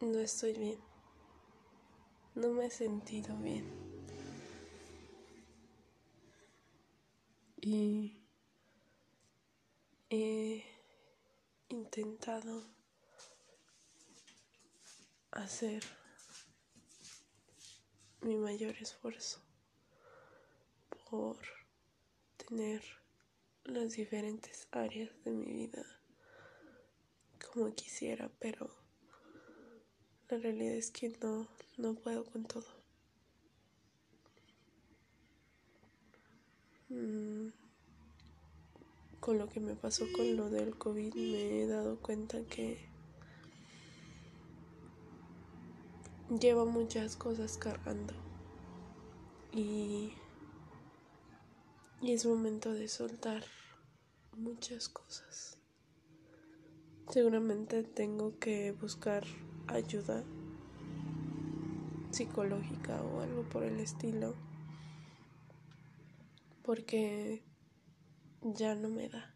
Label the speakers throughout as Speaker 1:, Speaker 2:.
Speaker 1: no estoy bien. No me he sentido bien. Y he intentado hacer mi mayor esfuerzo por tener las diferentes áreas de mi vida como quisiera, pero la realidad es que no, no puedo con todo. Mm, con lo que me pasó con lo del COVID me he dado cuenta que llevo muchas cosas cargando y, y es momento de soltar muchas cosas. Seguramente tengo que buscar ayuda psicológica o algo por el estilo porque ya no me da.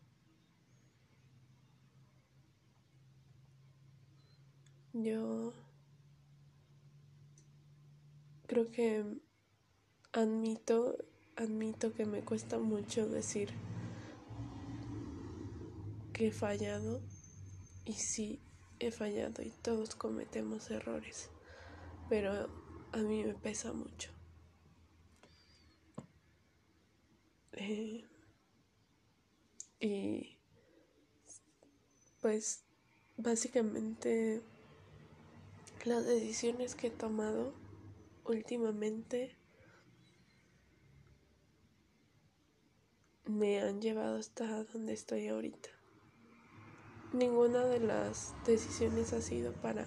Speaker 1: Yo creo que admito, admito que me cuesta mucho decir que he fallado y sí he fallado y todos cometemos errores, pero a mí me pesa mucho. Eh, y pues básicamente las decisiones que he tomado últimamente me han llevado hasta donde estoy ahorita ninguna de las decisiones ha sido para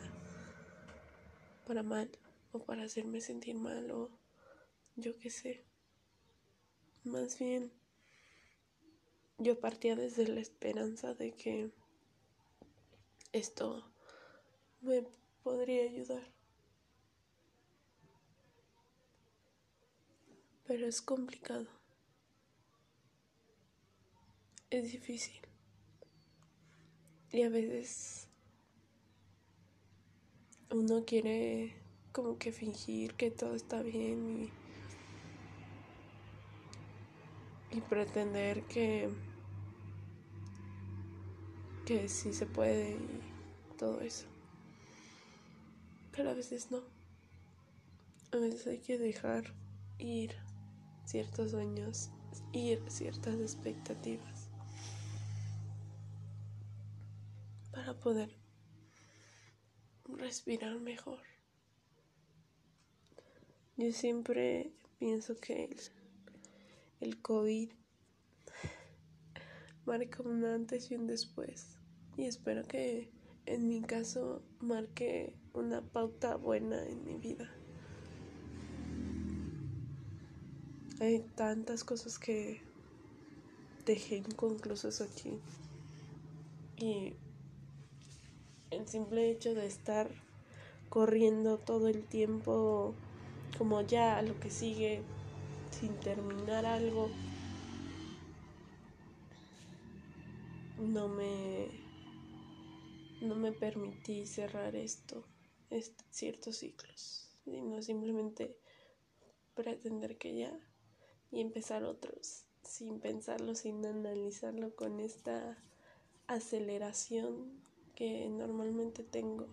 Speaker 1: para mal o para hacerme sentir mal o yo qué sé. Más bien yo partía desde la esperanza de que esto me podría ayudar. Pero es complicado. Es difícil. Y a veces uno quiere como que fingir que todo está bien y, pretender que que sí se puede y todo eso. Pero a veces no. A veces hay que dejar ir ciertos sueños, ir ciertas expectativas. Para poder respirar mejor. Yo siempre pienso que el, el COVID marca un antes y un después. Y espero que en mi caso marque una pauta buena en mi vida. Hay tantas cosas que dejé inconclusas aquí. Y el simple hecho de estar corriendo todo el tiempo como ya a lo que sigue sin terminar algo no me no me permití cerrar esto ciertos ciclos sino simplemente pretender que ya y empezar otros sin pensarlo sin analizarlo con esta aceleración que normalmente tengo.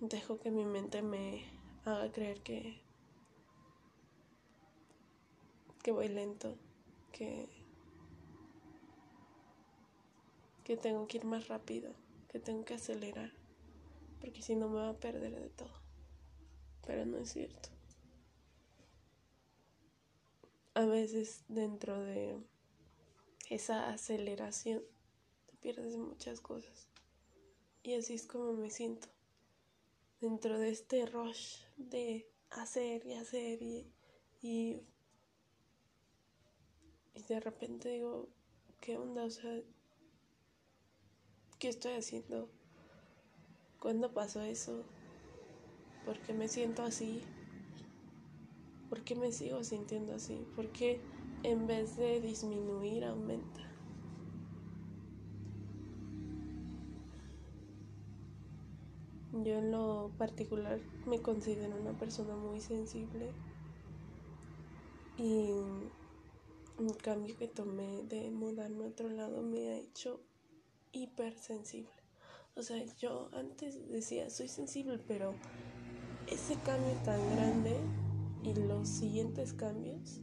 Speaker 1: Dejo que mi mente me haga creer que que voy lento, que que tengo que ir más rápido, que tengo que acelerar, porque si no me va a perder de todo. Pero no es cierto. A veces dentro de esa aceleración, te pierdes muchas cosas. Y así es como me siento. Dentro de este rush de hacer y hacer y, y, de repente digo, ¿qué onda? O sea, ¿qué estoy haciendo? ¿Cuándo pasó eso? ¿Por qué me siento así? ¿Por qué me sigo sintiendo así? ¿Por qué? En vez de disminuir, aumenta. Yo en lo particular me considero una persona muy sensible y un cambio que tomé de mudarme a otro lado me ha hecho hipersensible. O sea, yo antes decía, soy sensible, pero ese cambio tan grande y los siguientes cambios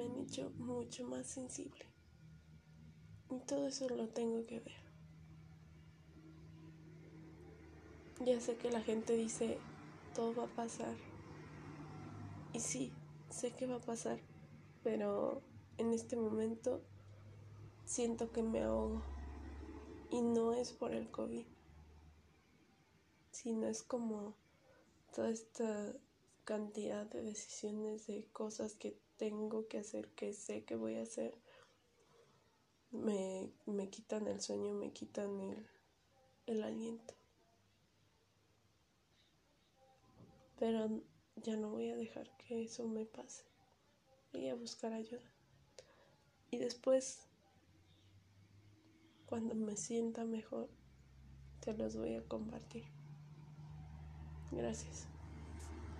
Speaker 1: me han hecho mucho más sensible. Y todo eso lo tengo que ver. Ya sé que la gente dice, todo va a pasar. Y sí, sé que va a pasar, pero en este momento siento que me ahogo. Y no es por el COVID, sino es como toda esta cantidad de decisiones, de cosas que tengo que hacer, que sé que voy a hacer, me, me quitan el sueño, me quitan el, el aliento. Pero ya no voy a dejar que eso me pase. Voy a buscar ayuda. Y después, cuando me sienta mejor, te los voy a compartir. Gracias.